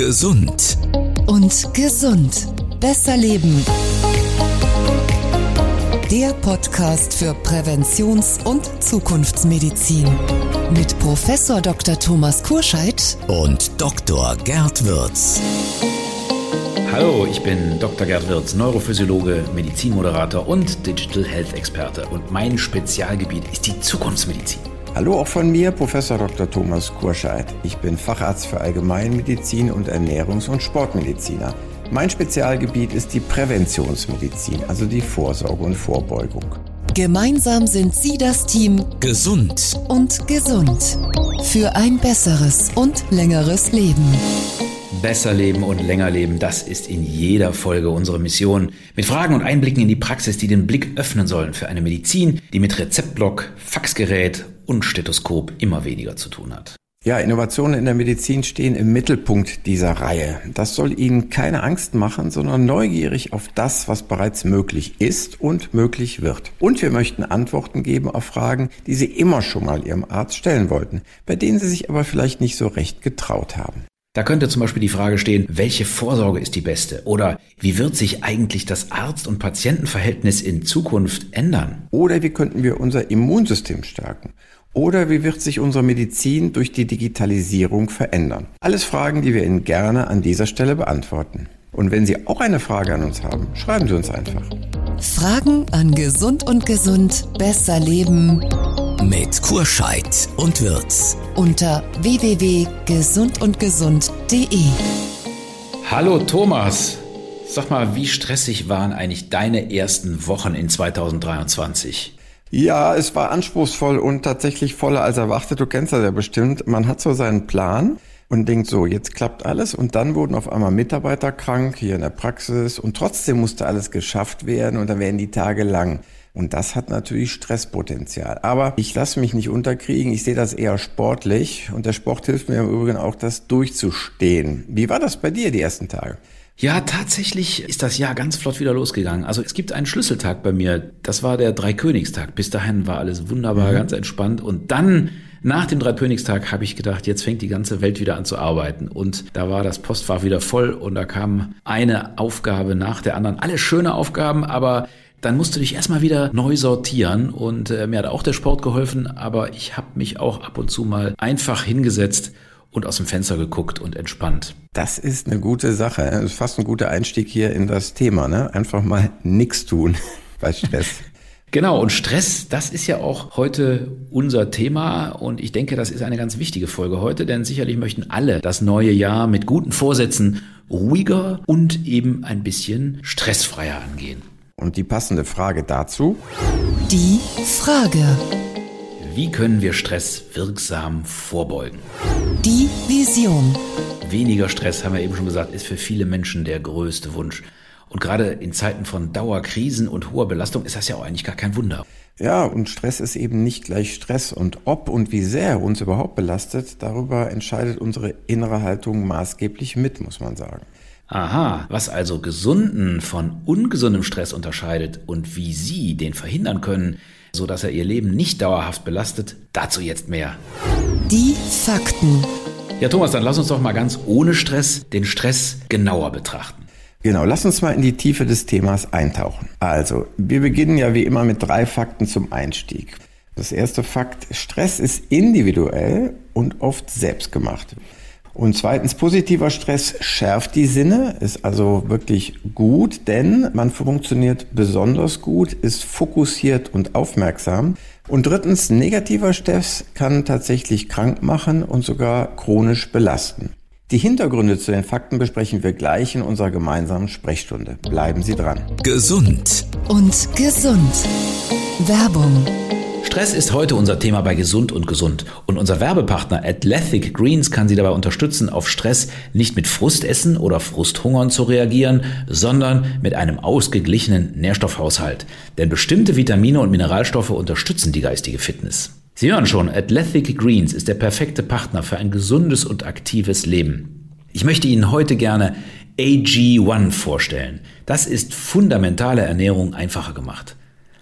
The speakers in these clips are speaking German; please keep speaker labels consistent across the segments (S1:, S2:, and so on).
S1: Gesund.
S2: und gesund. Besser leben. Der Podcast für Präventions- und Zukunftsmedizin. Mit Professor Dr. Thomas Kurscheid
S1: Und Dr. Gerd Würz.
S3: Hallo, ich bin Dr. Gerd Wirz, Neurophysiologe, Medizinmoderator und Digital Health Experte. Und mein Spezialgebiet ist die Zukunftsmedizin.
S4: Hallo auch von mir, Professor Dr. Thomas Kurscheid. Ich bin Facharzt für Allgemeinmedizin und Ernährungs- und Sportmediziner. Mein Spezialgebiet ist die Präventionsmedizin, also die Vorsorge und Vorbeugung.
S2: Gemeinsam sind sie das Team
S1: Gesund.
S2: und gesund. Für ein besseres und längeres Leben.
S3: Besser leben und länger leben, das ist in jeder Folge unsere Mission. Mit Fragen und Einblicken in die Praxis, die den Blick öffnen sollen für eine Medizin, die mit Rezeptblock, Faxgerät und Stethoskop immer weniger zu tun hat.
S4: Ja, Innovationen in der Medizin stehen im Mittelpunkt dieser Reihe. Das soll Ihnen keine Angst machen, sondern neugierig auf das, was bereits möglich ist und möglich wird. Und wir möchten Antworten geben auf Fragen, die Sie immer schon mal Ihrem Arzt stellen wollten, bei denen Sie sich aber vielleicht nicht so recht getraut haben.
S3: Da könnte zum Beispiel die Frage stehen, welche Vorsorge ist die beste? Oder wie wird sich eigentlich das Arzt- und Patientenverhältnis in Zukunft ändern?
S4: Oder wie könnten wir unser Immunsystem stärken? Oder wie wird sich unsere Medizin durch die Digitalisierung verändern? Alles Fragen, die wir Ihnen gerne an dieser Stelle beantworten. Und wenn Sie auch eine Frage an uns haben, schreiben Sie uns einfach.
S2: Fragen an Gesund und Gesund. Besser leben.
S1: Mit Kurscheid und Würz.
S2: Unter www.gesundundgesund.de.
S3: Hallo Thomas, sag mal, wie stressig waren eigentlich deine ersten Wochen in 2023?
S4: Ja, es war anspruchsvoll und tatsächlich voller als erwartet. Du kennst das ja bestimmt. Man hat so seinen Plan und denkt so, jetzt klappt alles und dann wurden auf einmal Mitarbeiter krank hier in der Praxis und trotzdem musste alles geschafft werden und dann werden die Tage lang. Und das hat natürlich Stresspotenzial. Aber ich lasse mich nicht unterkriegen. Ich sehe das eher sportlich. Und der Sport hilft mir im Übrigen auch, das durchzustehen. Wie war das bei dir die ersten Tage?
S3: Ja, tatsächlich ist das Jahr ganz flott wieder losgegangen. Also es gibt einen Schlüsseltag bei mir. Das war der Dreikönigstag. Bis dahin war alles wunderbar, ganz entspannt. Und dann nach dem Dreikönigstag habe ich gedacht, jetzt fängt die ganze Welt wieder an zu arbeiten. Und da war das Postfach wieder voll und da kam eine Aufgabe nach der anderen. Alle schöne Aufgaben, aber dann musst du dich erstmal wieder neu sortieren und äh, mir hat auch der Sport geholfen, aber ich habe mich auch ab und zu mal einfach hingesetzt und aus dem Fenster geguckt und entspannt.
S4: Das ist eine gute Sache. Das ist fast ein guter Einstieg hier in das Thema. Ne? Einfach mal nichts tun bei Stress.
S3: Genau, und Stress, das ist ja auch heute unser Thema und ich denke, das ist eine ganz wichtige Folge heute, denn sicherlich möchten alle das neue Jahr mit guten Vorsätzen ruhiger und eben ein bisschen stressfreier angehen.
S4: Und die passende Frage dazu,
S2: Die Frage.
S3: Wie können wir Stress wirksam vorbeugen?
S2: Die Vision.
S3: Weniger Stress, haben wir eben schon gesagt, ist für viele Menschen der größte Wunsch. Und gerade in Zeiten von Dauerkrisen und hoher Belastung ist das ja auch eigentlich gar kein Wunder.
S4: Ja, und Stress ist eben nicht gleich Stress. Und ob und wie sehr er uns überhaupt belastet, darüber entscheidet unsere innere Haltung maßgeblich mit, muss man sagen.
S3: Aha, was also gesunden von ungesundem Stress unterscheidet und wie Sie den verhindern können, so dass er Ihr Leben nicht dauerhaft belastet, dazu jetzt mehr.
S2: Die Fakten.
S3: Ja, Thomas, dann lass uns doch mal ganz ohne Stress den Stress genauer betrachten.
S4: Genau, lass uns mal in die Tiefe des Themas eintauchen. Also, wir beginnen ja wie immer mit drei Fakten zum Einstieg. Das erste Fakt, Stress ist individuell und oft selbstgemacht. Und zweitens, positiver Stress schärft die Sinne, ist also wirklich gut, denn man funktioniert besonders gut, ist fokussiert und aufmerksam. Und drittens, negativer Stress kann tatsächlich krank machen und sogar chronisch belasten. Die Hintergründe zu den Fakten besprechen wir gleich in unserer gemeinsamen Sprechstunde. Bleiben Sie dran.
S1: Gesund.
S2: Und gesund. Werbung.
S3: Stress ist heute unser Thema bei Gesund und Gesund. Und unser Werbepartner Athletic Greens kann Sie dabei unterstützen, auf Stress nicht mit Frustessen oder Frusthungern zu reagieren, sondern mit einem ausgeglichenen Nährstoffhaushalt. Denn bestimmte Vitamine und Mineralstoffe unterstützen die geistige Fitness. Sie hören schon, Athletic Greens ist der perfekte Partner für ein gesundes und aktives Leben. Ich möchte Ihnen heute gerne AG1 vorstellen. Das ist fundamentale Ernährung einfacher gemacht.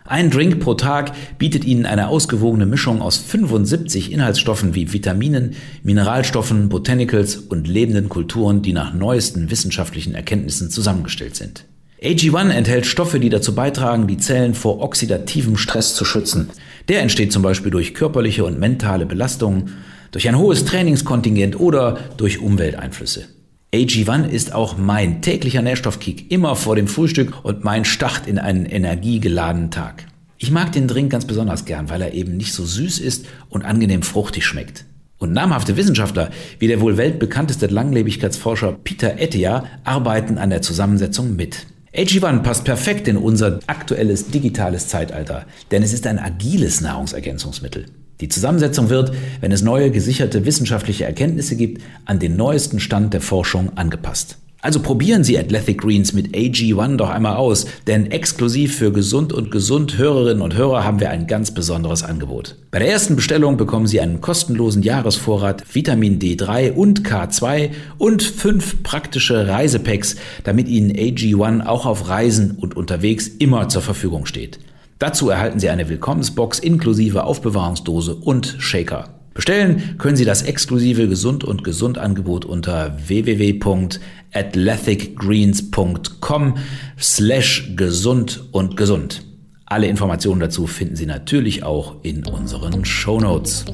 S3: Ein Drink pro Tag bietet Ihnen eine ausgewogene Mischung aus 75 Inhaltsstoffen wie Vitaminen, Mineralstoffen, Botanicals und lebenden Kulturen, die nach neuesten wissenschaftlichen Erkenntnissen zusammengestellt sind. AG1 enthält Stoffe, die dazu beitragen, die Zellen vor oxidativem Stress zu schützen. Der entsteht zum Beispiel durch körperliche und mentale Belastungen, durch ein hohes Trainingskontingent oder durch Umwelteinflüsse. AG1 ist auch mein täglicher Nährstoffkick immer vor dem Frühstück und mein Start in einen energiegeladenen Tag. Ich mag den Drink ganz besonders gern, weil er eben nicht so süß ist und angenehm fruchtig schmeckt. Und namhafte Wissenschaftler wie der wohl weltbekannteste Langlebigkeitsforscher Peter Ettia arbeiten an der Zusammensetzung mit. AG1 passt perfekt in unser aktuelles digitales Zeitalter, denn es ist ein agiles Nahrungsergänzungsmittel. Die Zusammensetzung wird, wenn es neue gesicherte wissenschaftliche Erkenntnisse gibt, an den neuesten Stand der Forschung angepasst. Also probieren Sie Athletic Greens mit AG1 doch einmal aus, denn exklusiv für Gesund und Gesund Hörerinnen und Hörer haben wir ein ganz besonderes Angebot. Bei der ersten Bestellung bekommen Sie einen kostenlosen Jahresvorrat Vitamin D3 und K2 und fünf praktische Reisepacks, damit Ihnen AG1 auch auf Reisen und unterwegs immer zur Verfügung steht. Dazu erhalten Sie eine Willkommensbox inklusive Aufbewahrungsdose und Shaker. Bestellen können Sie das exklusive Gesund und Gesund Angebot unter www.athleticgreens.com slash gesund und gesund. Alle Informationen dazu finden Sie natürlich auch in unseren Show Notes.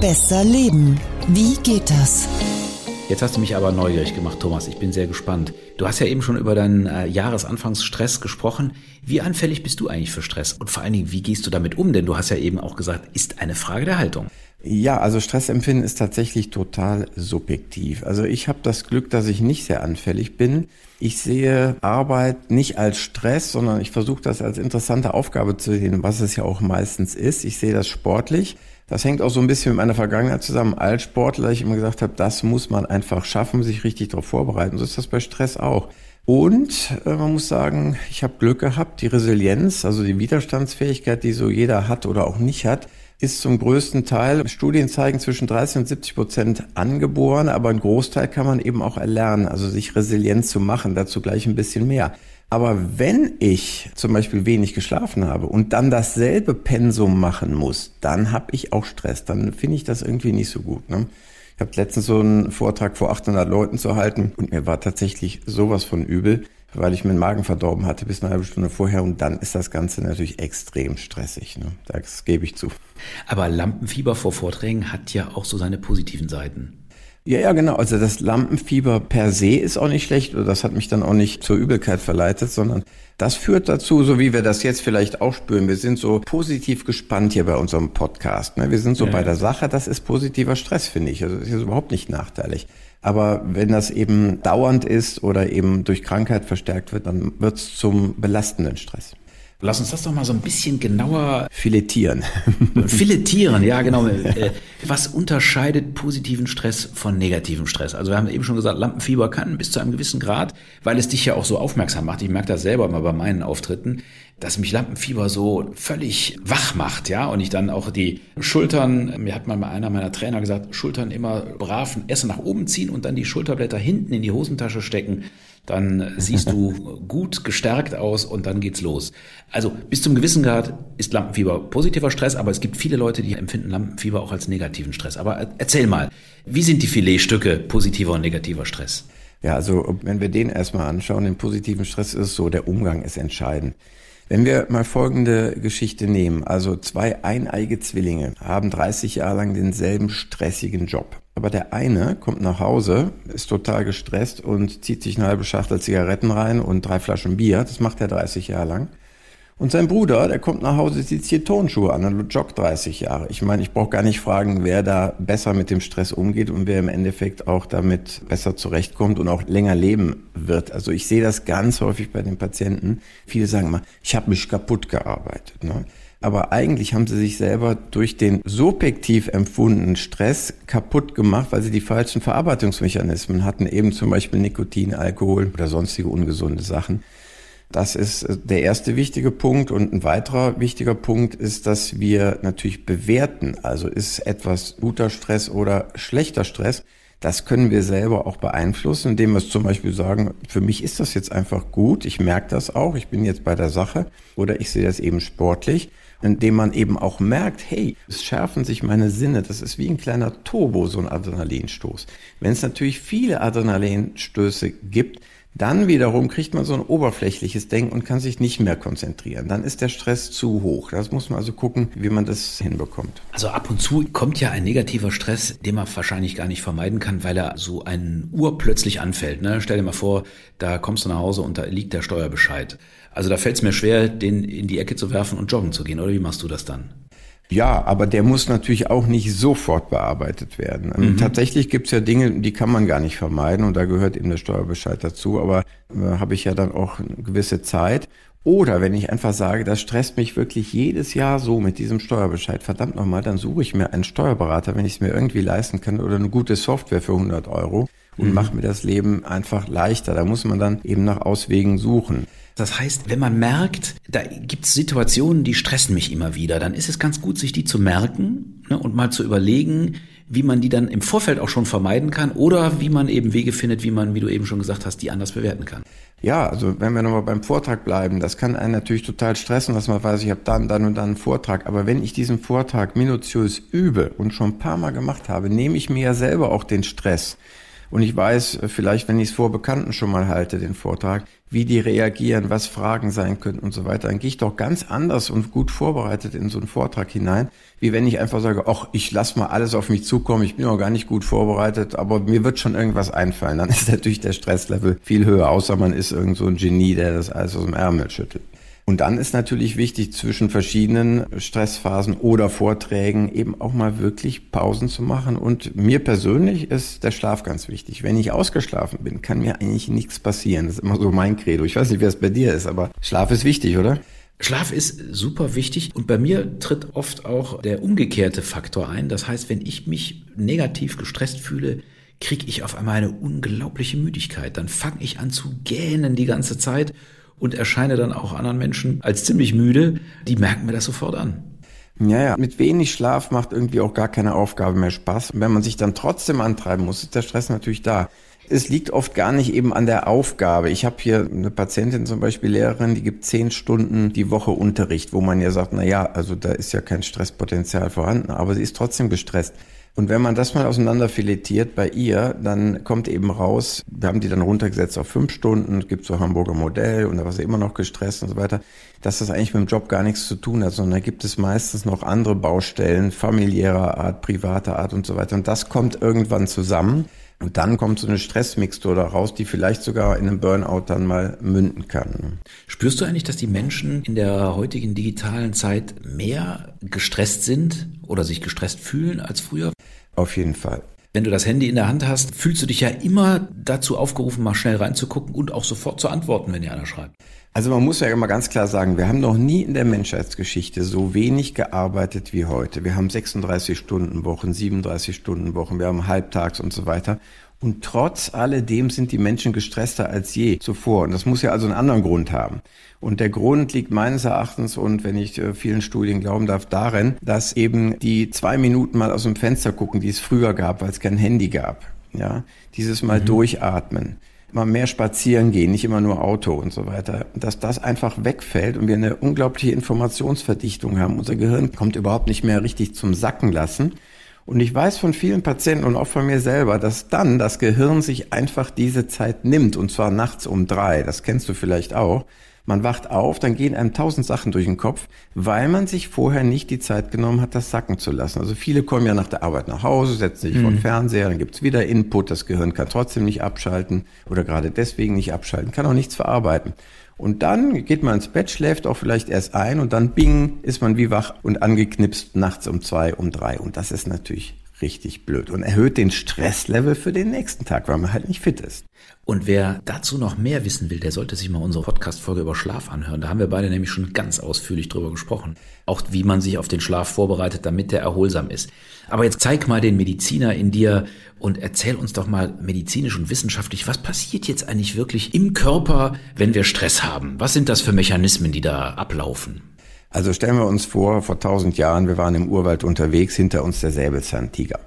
S2: Besser leben. Wie geht das?
S3: Jetzt hast du mich aber neugierig gemacht, Thomas. Ich bin sehr gespannt. Du hast ja eben schon über deinen äh, Jahresanfangsstress gesprochen. Wie anfällig bist du eigentlich für Stress? Und vor allen Dingen, wie gehst du damit um? Denn du hast ja eben auch gesagt, ist eine Frage der Haltung.
S4: Ja, also Stressempfinden ist tatsächlich total subjektiv. Also ich habe das Glück, dass ich nicht sehr anfällig bin. Ich sehe Arbeit nicht als Stress, sondern ich versuche das als interessante Aufgabe zu sehen, was es ja auch meistens ist. Ich sehe das sportlich. Das hängt auch so ein bisschen mit meiner Vergangenheit zusammen. Als Sportler, ich immer gesagt habe, das muss man einfach schaffen, sich richtig darauf vorbereiten. So ist das bei Stress auch. Und äh, man muss sagen, ich habe Glück gehabt, die Resilienz, also die Widerstandsfähigkeit, die so jeder hat oder auch nicht hat, ist zum größten Teil, Studien zeigen, zwischen 30 und 70 Prozent angeboren, aber ein Großteil kann man eben auch erlernen, also sich resilient zu machen, dazu gleich ein bisschen mehr. Aber wenn ich zum Beispiel wenig geschlafen habe und dann dasselbe Pensum machen muss, dann habe ich auch Stress. Dann finde ich das irgendwie nicht so gut. Ne? Ich habe letztens so einen Vortrag vor 800 Leuten zu halten und mir war tatsächlich sowas von übel, weil ich mir den Magen verdorben hatte bis eine halbe Stunde vorher und dann ist das Ganze natürlich extrem stressig. Ne? Das gebe ich zu.
S3: Aber Lampenfieber vor Vorträgen hat ja auch so seine positiven Seiten.
S4: Ja, ja, genau. Also das Lampenfieber per se ist auch nicht schlecht. Das hat mich dann auch nicht zur Übelkeit verleitet, sondern das führt dazu, so wie wir das jetzt vielleicht auch spüren. Wir sind so positiv gespannt hier bei unserem Podcast. Ne? Wir sind so ja. bei der Sache. Das ist positiver Stress, finde ich. Also das ist überhaupt nicht nachteilig. Aber wenn das eben dauernd ist oder eben durch Krankheit verstärkt wird, dann wird es zum belastenden Stress.
S3: Lass uns das doch mal so ein bisschen genauer
S4: filetieren.
S3: filetieren, ja genau. Äh, was unterscheidet positiven Stress von negativem Stress? Also wir haben eben schon gesagt, Lampenfieber kann bis zu einem gewissen Grad, weil es dich ja auch so aufmerksam macht. Ich merke das selber immer bei meinen Auftritten, dass mich Lampenfieber so völlig wach macht, ja, und ich dann auch die Schultern, mir hat mal einer meiner Trainer gesagt, Schultern immer brav Essen nach oben ziehen und dann die Schulterblätter hinten in die Hosentasche stecken dann siehst du gut gestärkt aus und dann geht's los. Also bis zum gewissen Grad ist Lampenfieber positiver Stress, aber es gibt viele Leute, die empfinden Lampenfieber auch als negativen Stress. Aber erzähl mal, wie sind die Filetstücke positiver und negativer Stress?
S4: Ja, also wenn wir den erstmal anschauen, den positiven Stress ist so, der Umgang ist entscheidend. Wenn wir mal folgende Geschichte nehmen, also zwei eineige Zwillinge haben 30 Jahre lang denselben stressigen Job. Aber der eine kommt nach Hause, ist total gestresst und zieht sich eine halbe Schachtel Zigaretten rein und drei Flaschen Bier. Das macht er 30 Jahre lang. Und sein Bruder, der kommt nach Hause, zieht hier Tonschuhe an und joggt 30 Jahre. Ich meine, ich brauche gar nicht fragen, wer da besser mit dem Stress umgeht und wer im Endeffekt auch damit besser zurechtkommt und auch länger leben wird. Also ich sehe das ganz häufig bei den Patienten. Viele sagen immer, ich habe mich kaputt gearbeitet. Ne? Aber eigentlich haben sie sich selber durch den subjektiv empfundenen Stress kaputt gemacht, weil sie die falschen Verarbeitungsmechanismen hatten, eben zum Beispiel Nikotin, Alkohol oder sonstige ungesunde Sachen. Das ist äh, der erste wichtige Punkt. Und ein weiterer wichtiger Punkt ist, dass wir natürlich bewerten. Also ist etwas guter Stress oder schlechter Stress. Das können wir selber auch beeinflussen, indem wir zum Beispiel sagen, für mich ist das jetzt einfach gut, ich merke das auch, ich bin jetzt bei der Sache oder ich sehe das eben sportlich indem man eben auch merkt, hey, es schärfen sich meine Sinne. Das ist wie ein kleiner Turbo, so ein Adrenalinstoß. Wenn es natürlich viele Adrenalinstöße gibt, dann wiederum kriegt man so ein oberflächliches Denken und kann sich nicht mehr konzentrieren. Dann ist der Stress zu hoch. Das muss man also gucken, wie man das hinbekommt.
S3: Also ab und zu kommt ja ein negativer Stress, den man wahrscheinlich gar nicht vermeiden kann, weil er so ein urplötzlich anfällt. Ne? Stell dir mal vor, da kommst du nach Hause und da liegt der Steuerbescheid. Also da fällt es mir schwer, den in die Ecke zu werfen und joggen zu gehen. Oder wie machst du das dann?
S4: Ja, aber der muss natürlich auch nicht sofort bearbeitet werden. Mhm. Tatsächlich gibt's ja Dinge, die kann man gar nicht vermeiden und da gehört eben der Steuerbescheid dazu, aber äh, habe ich ja dann auch eine gewisse Zeit. Oder wenn ich einfach sage, das stresst mich wirklich jedes Jahr so mit diesem Steuerbescheid, verdammt nochmal, dann suche ich mir einen Steuerberater, wenn ich es mir irgendwie leisten kann oder eine gute Software für 100 Euro und mhm. mache mir das Leben einfach leichter. Da muss man dann eben nach Auswegen suchen.
S3: Das heißt, wenn man merkt, da gibt es Situationen, die stressen mich immer wieder, dann ist es ganz gut, sich die zu merken ne, und mal zu überlegen, wie man die dann im Vorfeld auch schon vermeiden kann oder wie man eben Wege findet, wie man, wie du eben schon gesagt hast, die anders bewerten kann.
S4: Ja, also wenn wir nochmal beim Vortrag bleiben, das kann einen natürlich total stressen, dass man weiß, ich habe dann, dann und dann einen Vortrag. Aber wenn ich diesen Vortrag minutiös übe und schon ein paar Mal gemacht habe, nehme ich mir ja selber auch den Stress. Und ich weiß, vielleicht, wenn ich es vor Bekannten schon mal halte, den Vortrag, wie die reagieren, was Fragen sein könnten und so weiter, dann gehe ich doch ganz anders und gut vorbereitet in so einen Vortrag hinein, wie wenn ich einfach sage, ach, ich lasse mal alles auf mich zukommen, ich bin auch gar nicht gut vorbereitet, aber mir wird schon irgendwas einfallen. Dann ist natürlich der Stresslevel viel höher, außer man ist irgend so ein Genie, der das alles aus dem Ärmel schüttelt. Und dann ist natürlich wichtig, zwischen verschiedenen Stressphasen oder Vorträgen eben auch mal wirklich Pausen zu machen. Und mir persönlich ist der Schlaf ganz wichtig. Wenn ich ausgeschlafen bin, kann mir eigentlich nichts passieren. Das ist immer so mein Credo. Ich weiß nicht, wer es bei dir ist, aber Schlaf ist wichtig, oder?
S3: Schlaf ist super wichtig und bei mir tritt oft auch der umgekehrte Faktor ein. Das heißt, wenn ich mich negativ gestresst fühle, kriege ich auf einmal eine unglaubliche Müdigkeit. Dann fange ich an zu gähnen die ganze Zeit und erscheine dann auch anderen Menschen als ziemlich müde, die merken mir das sofort an.
S4: Ja, ja, mit wenig Schlaf macht irgendwie auch gar keine Aufgabe mehr Spaß. Und wenn man sich dann trotzdem antreiben muss, ist der Stress natürlich da. Es liegt oft gar nicht eben an der Aufgabe. Ich habe hier eine Patientin, zum Beispiel Lehrerin, die gibt zehn Stunden die Woche Unterricht, wo man ja sagt, na ja, also da ist ja kein Stresspotenzial vorhanden, aber sie ist trotzdem gestresst. Und wenn man das mal auseinander filetiert bei ihr, dann kommt eben raus, wir haben die dann runtergesetzt auf fünf Stunden, es gibt so Hamburger Modell und da war sie immer noch gestresst und so weiter, dass das eigentlich mit dem Job gar nichts zu tun hat, sondern da gibt es meistens noch andere Baustellen, familiärer Art, privater Art und so weiter. Und das kommt irgendwann zusammen. Und dann kommt so eine Stressmixtur daraus, die vielleicht sogar in einem Burnout dann mal münden kann.
S3: Spürst du eigentlich, dass die Menschen in der heutigen digitalen Zeit mehr gestresst sind oder sich gestresst fühlen als früher?
S4: Auf jeden Fall.
S3: Wenn du das Handy in der Hand hast, fühlst du dich ja immer dazu aufgerufen, mal schnell reinzugucken und auch sofort zu antworten, wenn dir einer schreibt.
S4: Also man muss ja immer ganz klar sagen, wir haben noch nie in der Menschheitsgeschichte so wenig gearbeitet wie heute. Wir haben 36 Stunden Wochen, 37 Stunden Wochen, wir haben Halbtags und so weiter. Und trotz alledem sind die Menschen gestresster als je zuvor. Und das muss ja also einen anderen Grund haben. Und der Grund liegt meines Erachtens, und wenn ich äh, vielen Studien glauben darf, darin, dass eben die zwei Minuten mal aus dem Fenster gucken, die es früher gab, weil es kein Handy gab. Ja, dieses Mal mhm. durchatmen mal mehr spazieren gehen, nicht immer nur Auto und so weiter, dass das einfach wegfällt und wir eine unglaubliche Informationsverdichtung haben. Unser Gehirn kommt überhaupt nicht mehr richtig zum Sacken lassen. Und ich weiß von vielen Patienten und auch von mir selber, dass dann das Gehirn sich einfach diese Zeit nimmt, und zwar nachts um drei. Das kennst du vielleicht auch. Man wacht auf, dann gehen einem tausend Sachen durch den Kopf, weil man sich vorher nicht die Zeit genommen hat, das sacken zu lassen. Also viele kommen ja nach der Arbeit nach Hause, setzen sich mhm. vor den Fernseher, dann gibt's wieder Input, das Gehirn kann trotzdem nicht abschalten oder gerade deswegen nicht abschalten, kann auch nichts verarbeiten. Und dann geht man ins Bett, schläft auch vielleicht erst ein und dann bing, ist man wie wach und angeknipst nachts um zwei, um drei. Und das ist natürlich richtig blöd und erhöht den Stresslevel für den nächsten Tag, weil man halt nicht fit ist.
S3: Und wer dazu noch mehr wissen will, der sollte sich mal unsere Podcast-Folge über Schlaf anhören. Da haben wir beide nämlich schon ganz ausführlich drüber gesprochen. Auch wie man sich auf den Schlaf vorbereitet, damit der erholsam ist. Aber jetzt zeig mal den Mediziner in dir und erzähl uns doch mal medizinisch und wissenschaftlich, was passiert jetzt eigentlich wirklich im Körper, wenn wir Stress haben? Was sind das für Mechanismen, die da ablaufen?
S4: Also stellen wir uns vor, vor tausend Jahren, wir waren im Urwald unterwegs, hinter uns der Säbelzahntiger.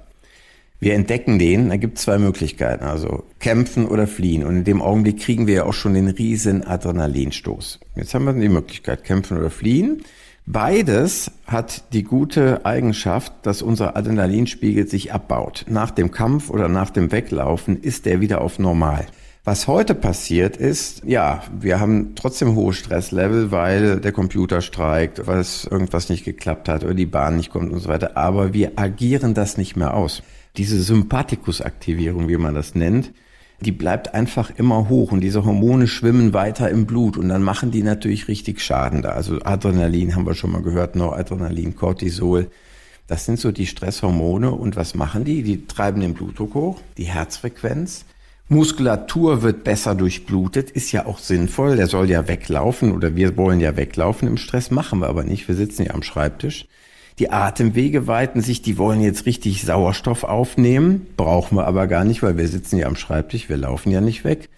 S4: Wir entdecken den, da gibt es zwei Möglichkeiten, also kämpfen oder fliehen. Und in dem Augenblick kriegen wir ja auch schon den riesen Adrenalinstoß. Jetzt haben wir die Möglichkeit, kämpfen oder fliehen. Beides hat die gute Eigenschaft, dass unser Adrenalinspiegel sich abbaut. Nach dem Kampf oder nach dem Weglaufen ist der wieder auf normal. Was heute passiert ist, ja, wir haben trotzdem hohe Stresslevel, weil der Computer streikt, weil es irgendwas nicht geklappt hat oder die Bahn nicht kommt und so weiter. Aber wir agieren das nicht mehr aus. Diese Sympathikusaktivierung, wie man das nennt, die bleibt einfach immer hoch und diese Hormone schwimmen weiter im Blut und dann machen die natürlich richtig Schaden da. Also Adrenalin haben wir schon mal gehört, Noradrenalin, Cortisol. Das sind so die Stresshormone und was machen die? Die treiben den Blutdruck hoch, die Herzfrequenz. Muskulatur wird besser durchblutet, ist ja auch sinnvoll. Der soll ja weglaufen oder wir wollen ja weglaufen im Stress, machen wir aber nicht. Wir sitzen ja am Schreibtisch. Die Atemwege weiten sich, die wollen jetzt richtig Sauerstoff aufnehmen, brauchen wir aber gar nicht, weil wir sitzen ja am Schreibtisch, wir laufen ja nicht weg.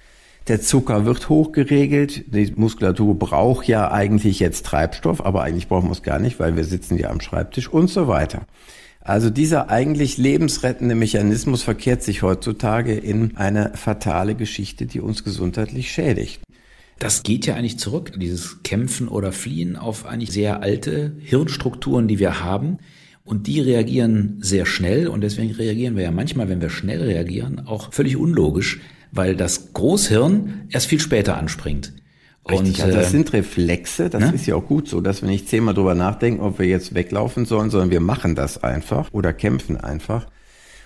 S4: Der Zucker wird hochgeregelt, die Muskulatur braucht ja eigentlich jetzt Treibstoff, aber eigentlich brauchen wir es gar nicht, weil wir sitzen ja am Schreibtisch und so weiter. Also dieser eigentlich lebensrettende Mechanismus verkehrt sich heutzutage in eine fatale Geschichte, die uns gesundheitlich schädigt.
S3: Das geht ja eigentlich zurück, dieses Kämpfen oder Fliehen auf eigentlich sehr alte Hirnstrukturen, die wir haben. Und die reagieren sehr schnell und deswegen reagieren wir ja manchmal, wenn wir schnell reagieren, auch völlig unlogisch, weil das Großhirn erst viel später anspringt.
S4: Richtig, und, also das äh, sind Reflexe, das ne? ist ja auch gut so, dass wir nicht zehnmal drüber nachdenken, ob wir jetzt weglaufen sollen, sondern wir machen das einfach oder kämpfen einfach.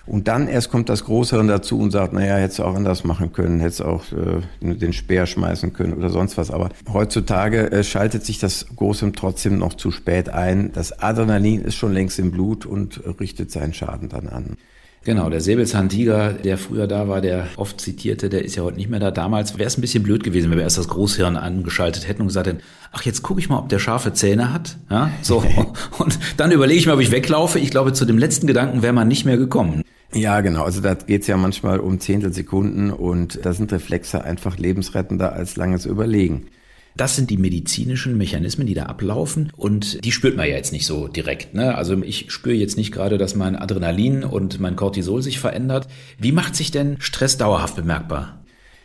S4: Und dann erst kommt das Großhirn dazu und sagt, naja, hättest du auch anders machen können, hättest auch äh, den Speer schmeißen können oder sonst was. Aber heutzutage äh, schaltet sich das Großhirn trotzdem noch zu spät ein. Das Adrenalin ist schon längst im Blut und richtet seinen Schaden dann an.
S3: Genau, der Säbelzahntiger, der früher da war, der oft zitierte, der ist ja heute nicht mehr da. Damals wäre es ein bisschen blöd gewesen, wenn wir erst das Großhirn angeschaltet hätten und gesagt hätten, ach, jetzt gucke ich mal, ob der scharfe Zähne hat. Ja, so. und dann überlege ich mal, ob ich weglaufe. Ich glaube, zu dem letzten Gedanken wäre man nicht mehr gekommen.
S4: Ja, genau. Also da geht es ja manchmal um Zehntelsekunden und da sind Reflexe einfach lebensrettender als langes Überlegen.
S3: Das sind die medizinischen Mechanismen, die da ablaufen und die spürt man ja jetzt nicht so direkt. Ne? Also ich spüre jetzt nicht gerade, dass mein Adrenalin und mein Cortisol sich verändert. Wie macht sich denn Stress dauerhaft bemerkbar?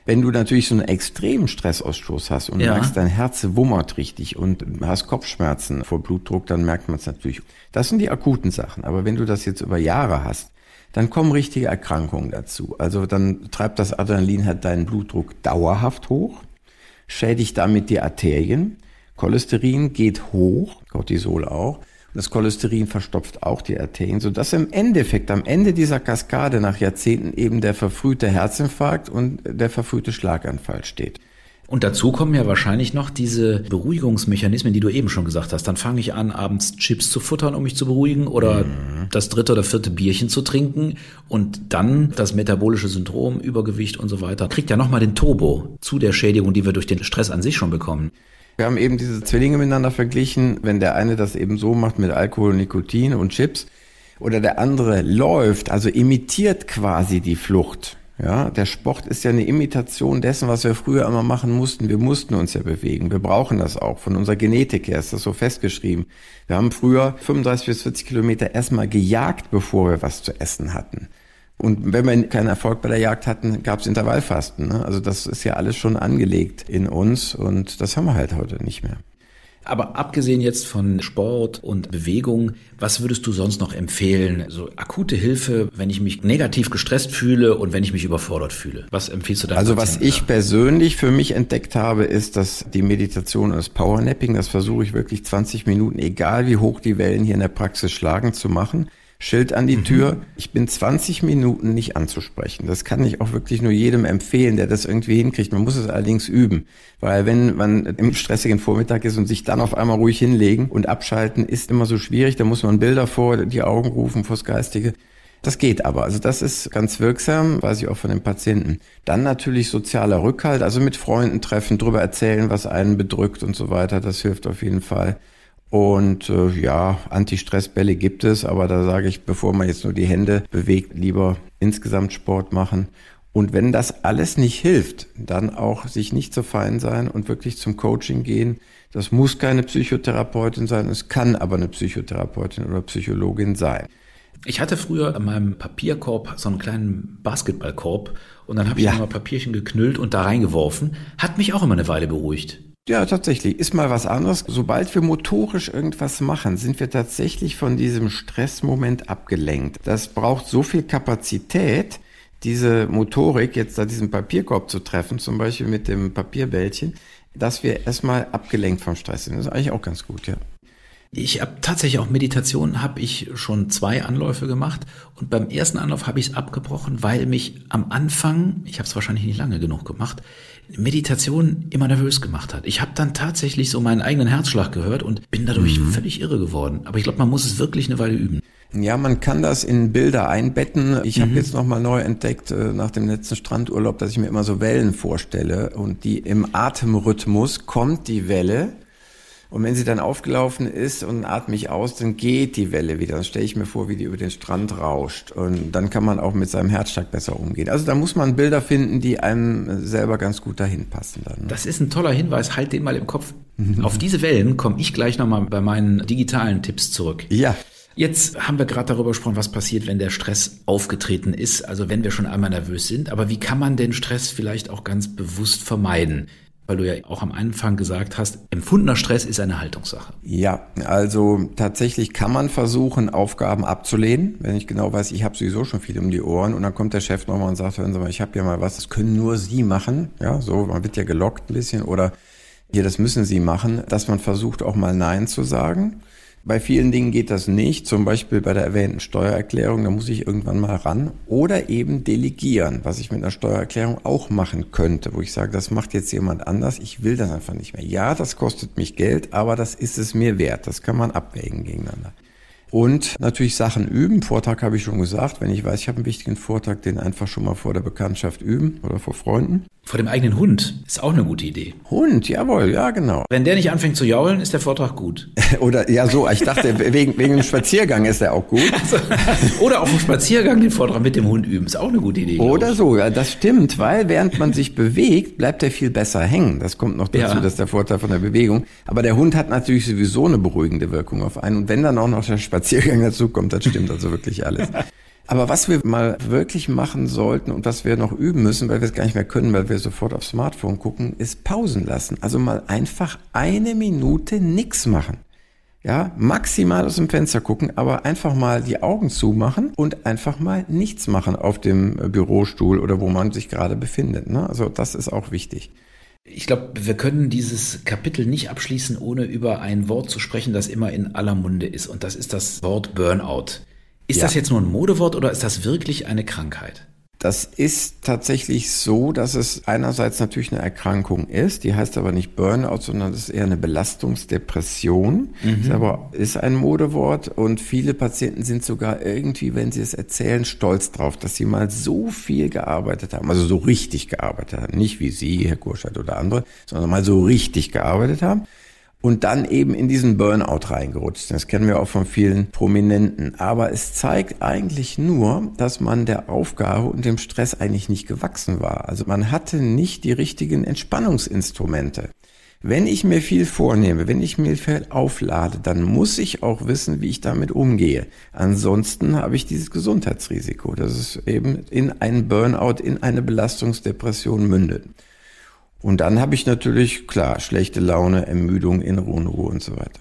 S4: Wenn du natürlich so einen extremen Stressausstoß hast und ja. merkst, dein Herz wummert richtig und hast Kopfschmerzen vor Blutdruck, dann merkt man es natürlich. Das sind die akuten Sachen. Aber wenn du das jetzt über Jahre hast, dann kommen richtige Erkrankungen dazu. Also dann treibt das Adrenalin halt deinen Blutdruck dauerhaft hoch, schädigt damit die Arterien, Cholesterin geht hoch, Cortisol auch, das Cholesterin verstopft auch die Arterien, sodass im Endeffekt, am Ende dieser Kaskade nach Jahrzehnten eben der verfrühte Herzinfarkt und der verfrühte Schlaganfall steht.
S3: Und dazu kommen ja wahrscheinlich noch diese Beruhigungsmechanismen, die du eben schon gesagt hast. Dann fange ich an, abends Chips zu futtern, um mich zu beruhigen, oder mhm. das dritte oder vierte Bierchen zu trinken und dann das metabolische Syndrom, Übergewicht und so weiter. Kriegt ja nochmal den Turbo zu der Schädigung, die wir durch den Stress an sich schon bekommen.
S4: Wir haben eben diese Zwillinge miteinander verglichen. Wenn der eine das eben so macht mit Alkohol, Nikotin und Chips oder der andere läuft, also imitiert quasi die Flucht ja, der Sport ist ja eine Imitation dessen, was wir früher immer machen mussten. Wir mussten uns ja bewegen. Wir brauchen das auch. Von unserer Genetik her ist das so festgeschrieben. Wir haben früher 35 bis 40 Kilometer erstmal gejagt, bevor wir was zu essen hatten. Und wenn wir keinen Erfolg bei der Jagd hatten, gab es Intervallfasten. Ne? Also das ist ja alles schon angelegt in uns und das haben wir halt heute nicht mehr.
S3: Aber abgesehen jetzt von Sport und Bewegung, was würdest du sonst noch empfehlen? So akute Hilfe, wenn ich mich negativ gestresst fühle und wenn ich mich überfordert fühle. Was empfiehlst du da?
S4: Also was ich persönlich für mich entdeckt habe, ist, dass die Meditation und das Powernapping, das versuche ich wirklich 20 Minuten, egal wie hoch die Wellen hier in der Praxis schlagen, zu machen. Schild an die mhm. Tür. Ich bin 20 Minuten nicht anzusprechen. Das kann ich auch wirklich nur jedem empfehlen, der das irgendwie hinkriegt. Man muss es allerdings üben. Weil wenn man im stressigen Vormittag ist und sich dann auf einmal ruhig hinlegen und abschalten, ist immer so schwierig. Da muss man Bilder vor die Augen rufen, vors Geistige. Das geht aber. Also das ist ganz wirksam, weiß ich auch von den Patienten. Dann natürlich sozialer Rückhalt, also mit Freunden treffen, drüber erzählen, was einen bedrückt und so weiter. Das hilft auf jeden Fall. Und äh, ja, Anti-Stress-Bälle gibt es, aber da sage ich, bevor man jetzt nur die Hände bewegt, lieber insgesamt Sport machen. Und wenn das alles nicht hilft, dann auch sich nicht zu fein sein und wirklich zum Coaching gehen. Das muss keine Psychotherapeutin sein, es kann aber eine Psychotherapeutin oder Psychologin sein.
S3: Ich hatte früher an meinem Papierkorb so einen kleinen Basketballkorb und dann habe ich
S4: Ja.
S3: immer Papierchen geknüllt und da reingeworfen. Hat mich auch immer eine Weile beruhigt.
S4: Ja, tatsächlich. Ist mal was anderes. Sobald wir motorisch irgendwas machen, sind wir tatsächlich von diesem Stressmoment abgelenkt. Das braucht so viel Kapazität, diese Motorik, jetzt da diesen Papierkorb zu treffen, zum Beispiel mit dem Papierbällchen, dass wir erstmal abgelenkt vom Stress sind. Das ist eigentlich auch ganz gut, ja.
S3: Ich habe tatsächlich auch Meditation, habe ich schon zwei Anläufe gemacht und beim ersten Anlauf habe ich es abgebrochen, weil mich am Anfang, ich habe es wahrscheinlich nicht lange genug gemacht, Meditation immer nervös gemacht hat. Ich habe dann tatsächlich so meinen eigenen Herzschlag gehört und bin dadurch völlig irre geworden. Aber ich glaube, man muss es wirklich eine Weile üben.
S4: Ja, man kann das in Bilder einbetten. Ich habe jetzt nochmal neu entdeckt äh, nach dem letzten Strandurlaub, dass ich mir immer so Wellen vorstelle und die im Atemrhythmus kommt die Welle und wenn sie dann aufgelaufen ist und atme ich aus, dann geht die Welle wieder. Dann stelle ich mir vor, wie die über den Strand rauscht und dann kann man auch mit seinem Herzschlag besser umgehen. Also da muss man Bilder finden, die einem selber ganz gut dahin passen dann. ne?
S3: Das ist ein toller Hinweis, halt den mal im Kopf. Auf diese Wellen komme ich gleich nochmal bei meinen digitalen Tipps zurück.
S4: Ja,
S3: Jetzt haben wir gerade darüber gesprochen, was passiert, wenn der Stress aufgetreten ist, also wenn wir schon einmal nervös sind. Aber wie kann man den Stress vielleicht auch ganz bewusst vermeiden? Weil du ja auch am Anfang gesagt hast, empfundener Stress ist eine Haltungssache.
S4: Ja, also tatsächlich kann man versuchen, Aufgaben abzulehnen, wenn ich genau weiß, ich habe sowieso schon viel um die Ohren und dann kommt der Chef nochmal und sagt, hören Sie mal, ich habe ja mal was, das können nur Sie machen. Ja, so, man wird ja gelockt ein bisschen oder hier, das müssen Sie machen, dass man versucht auch mal Nein zu sagen. Bei vielen Dingen geht das nicht, zum Beispiel bei der erwähnten Steuererklärung, da muss ich irgendwann mal ran. Oder eben delegieren, was ich mit einer Steuererklärung auch machen könnte, wo ich sage, das macht jetzt jemand anders, ich will das einfach nicht mehr. Ja, das kostet mich Geld, aber das ist es mir wert. Das kann man abwägen gegeneinander. Und natürlich Sachen üben. Vortrag habe ich schon gesagt. Wenn ich weiß, ich habe einen wichtigen Vortrag, den einfach schon mal vor der Bekanntschaft üben oder vor Freunden.
S3: Vor dem eigenen Hund ist auch eine gute Idee.
S4: Hund, jawohl, ja, genau.
S3: Wenn der nicht anfängt zu jaulen, ist der Vortrag gut.
S4: Oder ja, so, ich dachte, wegen, wegen dem Spaziergang ist er auch gut.
S3: Oder auf dem Spaziergang den Vortrag mit dem Hund üben, ist auch eine gute Idee.
S4: Oder so, ja, das stimmt, weil während man sich bewegt, bleibt er viel besser hängen. Das kommt noch dazu,
S3: Ja.
S4: das ist der Vorteil von der Bewegung. Aber der Hund hat natürlich sowieso eine beruhigende Wirkung auf einen. Und wenn dann auch noch der Spaziergang dazu kommt, das stimmt also wirklich alles. Aber was wir mal wirklich machen sollten und was wir noch üben müssen, weil wir es gar nicht mehr können, weil wir sofort aufs Smartphone gucken, ist Pausen lassen. Also mal einfach eine Minute nix machen. Ja, maximal aus dem Fenster gucken, aber einfach mal die Augen zumachen und einfach mal nichts machen auf dem Bürostuhl oder wo man sich gerade befindet. Ne? Also das ist auch wichtig.
S3: Ich glaube, wir können dieses Kapitel nicht abschließen, ohne über ein Wort zu sprechen, das immer in aller Munde ist. Und das ist das Wort Burnout. Ist
S4: Ja.
S3: das jetzt nur ein Modewort oder ist das wirklich eine Krankheit?
S4: Das ist tatsächlich so, dass es einerseits natürlich eine Erkrankung ist, die heißt aber nicht Burnout, sondern das ist eher eine Belastungsdepression. Ist aber ist ein Modewort und viele Patienten sind sogar irgendwie, wenn sie es erzählen, stolz drauf, dass sie mal so viel gearbeitet haben, also so richtig gearbeitet haben, nicht wie Sie, Herr Kurscheid oder andere, sondern mal so richtig gearbeitet haben und dann eben in diesen Burnout reingerutscht. Das kennen wir auch von vielen Prominenten. Aber es zeigt eigentlich nur, dass man der Aufgabe und dem Stress eigentlich nicht gewachsen war. Also man hatte nicht die richtigen Entspannungsinstrumente. Wenn ich mir viel vornehme, wenn ich mir viel auflade, dann muss ich auch wissen, wie ich damit umgehe. Ansonsten habe ich dieses Gesundheitsrisiko, dass es eben in einen Burnout, in eine Belastungsdepression mündet. Und dann habe ich natürlich, klar, schlechte Laune, Ermüdung, innere Unruhe und so weiter.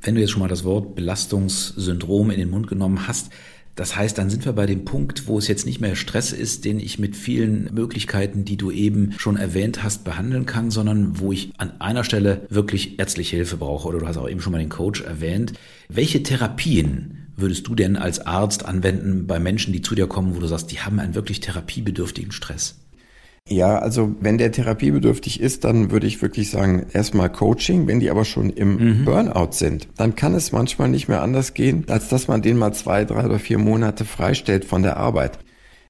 S3: Wenn du jetzt schon mal das Wort Belastungssyndrom in den Mund genommen hast, das heißt, dann sind wir bei dem Punkt, wo es jetzt nicht mehr Stress ist, den ich mit vielen Möglichkeiten, die du eben schon erwähnt hast, behandeln kann, sondern wo ich an einer Stelle wirklich ärztliche Hilfe brauche. Oder du hast auch eben schon mal den Coach erwähnt. Welche Therapien würdest du denn als Arzt anwenden bei Menschen, die zu dir kommen, wo du sagst, die haben einen wirklich therapiebedürftigen Stress?
S4: Ja, also wenn der therapiebedürftig ist, dann würde ich wirklich sagen, erstmal Coaching. Wenn die aber schon im Burnout sind, dann kann es manchmal nicht mehr anders gehen, als dass man den mal zwei, drei oder vier Monate freistellt von der Arbeit.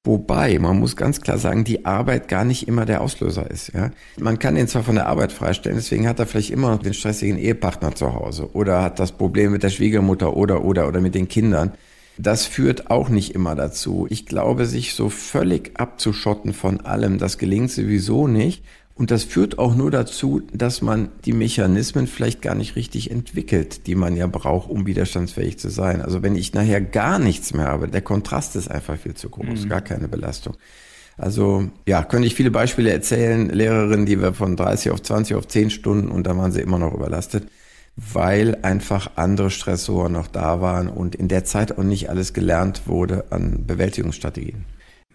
S4: Wobei, man muss ganz klar sagen, die Arbeit gar nicht immer der Auslöser ist. Ja? Man kann ihn zwar von der Arbeit freistellen, deswegen hat er vielleicht immer noch den stressigen Ehepartner zu Hause oder hat das Problem mit der Schwiegermutter oder, oder, oder mit den Kindern. Das führt auch nicht immer dazu. Ich glaube, sich so völlig abzuschotten von allem, das gelingt sowieso nicht. Und das führt auch nur dazu, dass man die Mechanismen vielleicht gar nicht richtig entwickelt, die man ja braucht, um widerstandsfähig zu sein. Also wenn ich nachher gar nichts mehr habe, der Kontrast ist einfach viel zu groß, mhm. gar keine Belastung. Also ja, könnte ich viele Beispiele erzählen, Lehrerinnen, die wir von 30 auf 20 auf 10 Stunden und da waren sie immer noch überlastet, weil einfach andere Stressoren noch da waren und in der Zeit auch nicht alles gelernt wurde an Bewältigungsstrategien.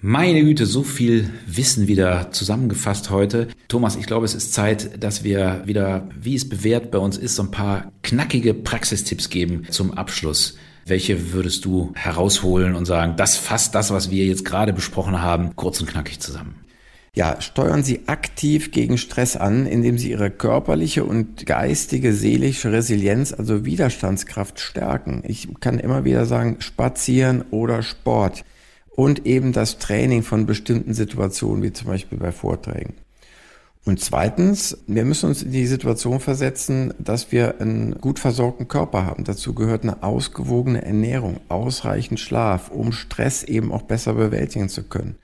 S3: Meine Güte, so viel Wissen wieder zusammengefasst heute. Thomas, ich glaube, es ist Zeit, dass wir wieder, wie es bewährt bei uns ist, so ein paar knackige Praxistipps geben zum Abschluss. Welche würdest du herausholen und sagen, das fasst das, was wir jetzt gerade besprochen haben, kurz und knackig zusammen?
S4: Ja, steuern Sie aktiv gegen Stress an, indem Sie Ihre körperliche und geistige, seelische Resilienz, also Widerstandskraft stärken. Ich kann immer wieder sagen, spazieren oder Sport und eben das Training von bestimmten Situationen, wie zum Beispiel bei Vorträgen. Und zweitens, wir müssen uns in die Situation versetzen, dass wir einen gut versorgten Körper haben. Dazu gehört eine ausgewogene Ernährung, ausreichend Schlaf, um Stress eben auch besser bewältigen zu können.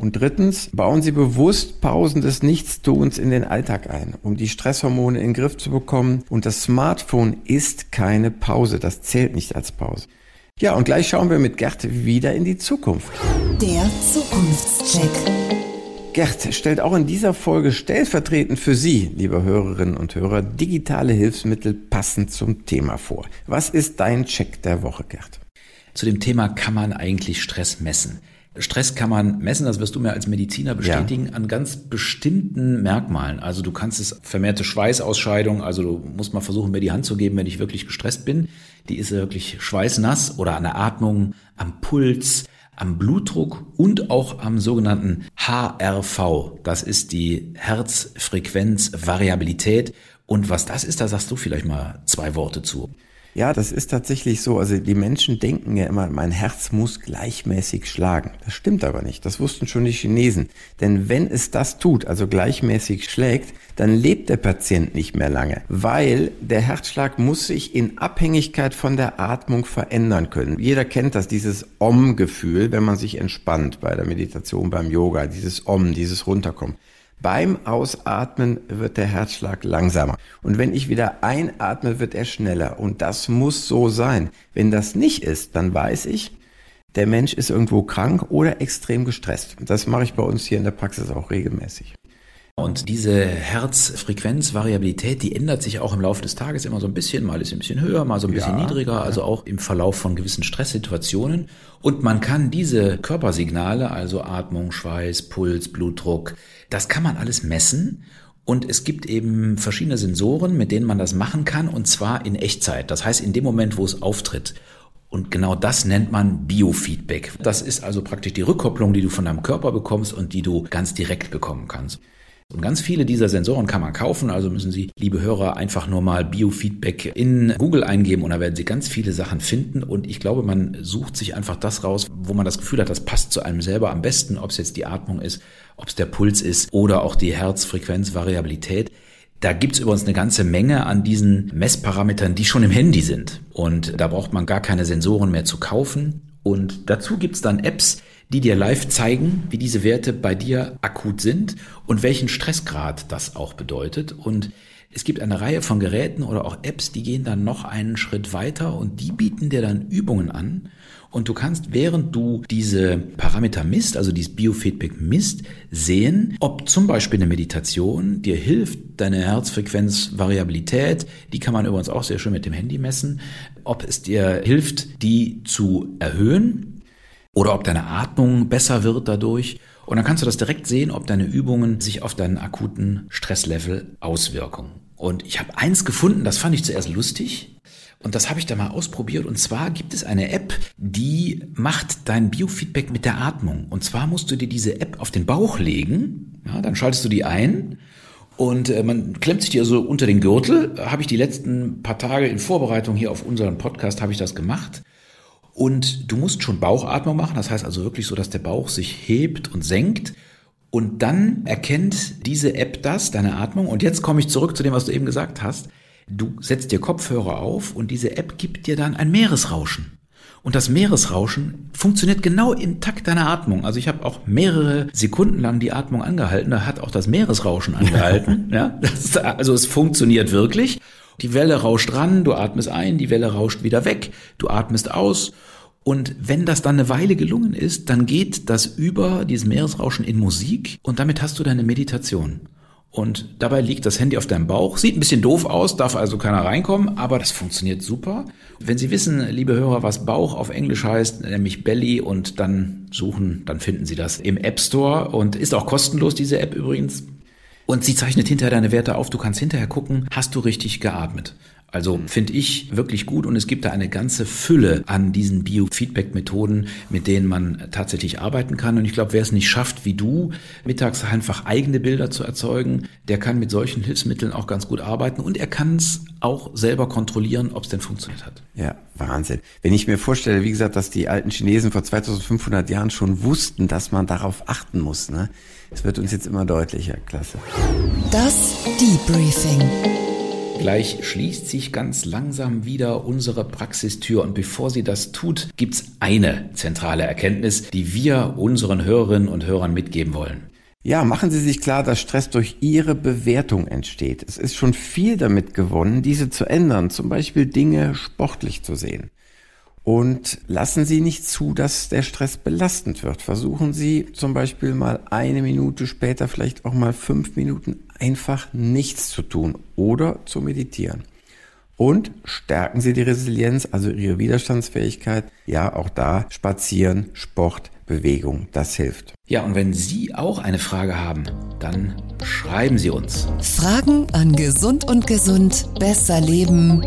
S4: Und drittens, bauen Sie bewusst Pausen des Nichtstuns in den Alltag ein, um die Stresshormone in den Griff zu bekommen. Und das Smartphone ist keine Pause, das zählt nicht als Pause. Ja, und gleich schauen wir mit Gerd wieder in die Zukunft.
S2: Der Zukunftscheck.
S4: Gerd stellt auch in dieser Folge stellvertretend für Sie, liebe Hörerinnen und Hörer, digitale Hilfsmittel passend zum Thema vor. Was ist dein Check der Woche, Gerd?
S3: Zu dem Thema kann man eigentlich Stress messen. Stress kann man messen, das wirst du mir als Mediziner bestätigen, ja. an ganz bestimmten Merkmalen. Also du kannst es vermehrte Schweißausscheidung, also du musst mal versuchen, mir die Hand zu geben, wenn ich wirklich gestresst bin. Die ist wirklich schweißnass oder an der Atmung, am Puls, am Blutdruck und auch am sogenannten HRV. Das ist die Herzfrequenzvariabilität. Und was das ist, da sagst du vielleicht mal zwei Worte zu.
S4: Ja, das ist tatsächlich so. Also die Menschen denken ja immer, mein Herz muss gleichmäßig schlagen. Das stimmt aber nicht. Das wussten schon die Chinesen. Denn wenn es das tut, also gleichmäßig schlägt, dann lebt der Patient nicht mehr lange, weil der Herzschlag muss sich in Abhängigkeit von der Atmung verändern können. Jeder kennt das, dieses Om-Gefühl, wenn man sich entspannt bei der Meditation, beim Yoga, dieses Om, dieses Runterkommen. Beim Ausatmen wird der Herzschlag langsamer. Und wenn ich wieder einatme, wird er schneller. Und das muss so sein. Wenn das nicht ist, dann weiß ich, der Mensch ist irgendwo krank oder extrem gestresst. Das mache ich bei uns hier in der Praxis auch regelmäßig.
S3: Und diese Herzfrequenzvariabilität, die ändert sich auch im Laufe des Tages immer so ein bisschen. Mal ist sie ein bisschen höher, mal so ein bisschen ja, niedriger, also auch im Verlauf von gewissen Stresssituationen. Und man kann diese Körpersignale, also Atmung, Schweiß, Puls, Blutdruck, das kann man alles messen. Und es gibt eben verschiedene Sensoren, mit denen man das machen kann, und zwar in Echtzeit. Das heißt, in dem Moment, wo es auftritt. Und genau das nennt man Biofeedback. Das ist also praktisch die Rückkopplung, die du von deinem Körper bekommst und die du ganz direkt bekommen kannst. Und ganz viele dieser Sensoren kann man kaufen, also müssen Sie, liebe Hörer, einfach nur mal Biofeedback in Google eingeben und da werden Sie ganz viele Sachen finden. Und ich glaube, man sucht sich einfach das raus, wo man das Gefühl hat, das passt zu einem selber am besten, ob es jetzt die Atmung ist, ob es der Puls ist oder auch die Herzfrequenzvariabilität. Da gibt's übrigens eine ganze Menge an diesen Messparametern, die schon im Handy sind. Und da braucht man gar keine Sensoren mehr zu kaufen. Und dazu gibt's dann Apps, die dir live zeigen, wie diese Werte bei dir akut sind und welchen Stressgrad das auch bedeutet. Und es gibt eine Reihe von Geräten oder auch Apps, die gehen dann noch einen Schritt weiter und die bieten dir dann Übungen an. Und du kannst, während du diese Parameter misst, also dieses Biofeedback misst, sehen, ob zum Beispiel eine Meditation dir hilft, deine Herzfrequenzvariabilität, die kann man übrigens auch sehr schön mit dem Handy messen, ob es dir hilft, die zu erhöhen oder ob deine Atmung besser wird dadurch. Und dann kannst du das direkt sehen, ob deine Übungen sich auf deinen akuten Stresslevel auswirken. Und ich habe eins gefunden, das fand ich zuerst lustig. Und das habe ich da mal ausprobiert. Und zwar gibt es eine App, die macht dein Biofeedback mit der Atmung. Und zwar musst du dir diese App auf den Bauch legen. Ja, dann schaltest du die ein. Und äh, man klemmt sich die also unter den Gürtel. Habe ich die letzten paar Tage in Vorbereitung hier auf unseren Podcast habe ich das gemacht. Und du musst schon Bauchatmung machen, das heißt also wirklich so, dass der Bauch sich hebt und senkt. Und dann erkennt diese App das, deine Atmung. Und jetzt komme ich zurück zu dem, was du eben gesagt hast. Du setzt dir Kopfhörer auf und diese App gibt dir dann ein Meeresrauschen. Und das Meeresrauschen funktioniert genau im Takt deiner Atmung. Also ich habe auch mehrere Sekunden lang die Atmung angehalten, da hat auch das Meeresrauschen angehalten. ja, das, also es funktioniert wirklich. Die Welle rauscht ran, du atmest ein, die Welle rauscht wieder weg, du atmest aus. Und wenn das dann eine Weile gelungen ist, dann geht das über dieses Meeresrauschen in Musik und damit hast du deine Meditation. Und dabei liegt das Handy auf deinem Bauch. Sieht ein bisschen doof aus, darf also keiner reinkommen, aber das funktioniert super. Wenn Sie wissen, liebe Hörer, was Bauch auf Englisch heißt, nämlich Belly und dann suchen, dann finden Sie das im App Store und ist auch kostenlos, diese App übrigens. Und sie zeichnet hinterher deine Werte auf. Du kannst hinterher gucken, hast du richtig geatmet. Also mhm. finde ich wirklich gut und es gibt da eine ganze Fülle an diesen Biofeedback-Methoden, mit denen man tatsächlich arbeiten kann. Und ich glaube, wer es nicht schafft, wie du, mittags einfach eigene Bilder zu erzeugen, der kann mit solchen Hilfsmitteln auch ganz gut arbeiten und er kann es auch selber kontrollieren, ob es denn funktioniert hat.
S4: Ja, Wahnsinn. Wenn ich mir vorstelle, wie gesagt, dass die alten Chinesen vor 2500 Jahren schon wussten, dass man darauf achten muss, ne? Es wird uns jetzt immer deutlicher. Klasse.
S2: Das Debriefing.
S3: Gleich schließt sich ganz langsam wieder unsere Praxistür und bevor sie das tut, gibt's eine zentrale Erkenntnis, die wir unseren Hörerinnen und Hörern mitgeben wollen.
S4: Ja, machen Sie sich klar, dass Stress durch Ihre Bewertung entsteht. Es ist schon viel damit gewonnen, diese zu ändern, zum Beispiel Dinge sportlich zu sehen. Und lassen Sie nicht zu, dass der Stress belastend wird. Versuchen Sie zum Beispiel mal eine Minute später, vielleicht auch mal fünf Minuten einfach nichts zu tun oder zu meditieren. Und stärken Sie die Resilienz, also Ihre Widerstandsfähigkeit. Ja, auch da spazieren, Sport, Bewegung, das hilft.
S3: Ja, und wenn Sie auch eine Frage haben, dann schreiben Sie uns.
S2: Fragen an Gesund und Gesund, besser leben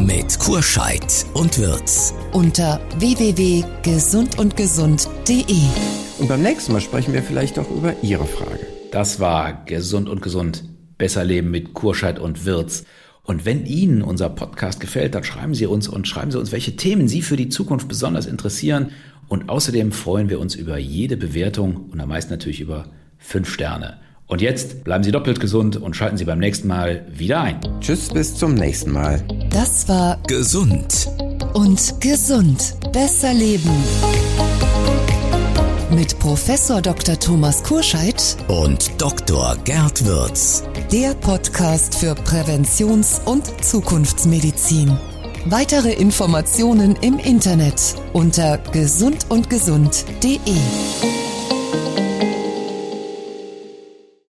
S1: mit Kurscheid und Wirz
S2: unter www.gesundundgesund.de.
S4: Und beim nächsten Mal sprechen wir vielleicht auch über Ihre Frage.
S3: Das war Gesund und Gesund, besser leben mit Kurscheid und Wirz. Und wenn Ihnen unser Podcast gefällt, dann schreiben Sie uns und schreiben Sie uns, welche Themen Sie für die Zukunft besonders interessieren. Und außerdem freuen wir uns über jede Bewertung und am meisten natürlich über fünf Sterne. Und jetzt bleiben Sie doppelt gesund und schalten Sie beim nächsten Mal wieder ein.
S4: Tschüss, bis zum nächsten Mal.
S2: Das war
S1: Gesund
S2: und gesund. Besser leben. Mit Professor Dr. Thomas Kurscheid
S1: und Dr. Gerd Würz.
S2: Der Podcast für Präventions- und Zukunftsmedizin. Weitere Informationen im Internet unter gesundundgesund.de.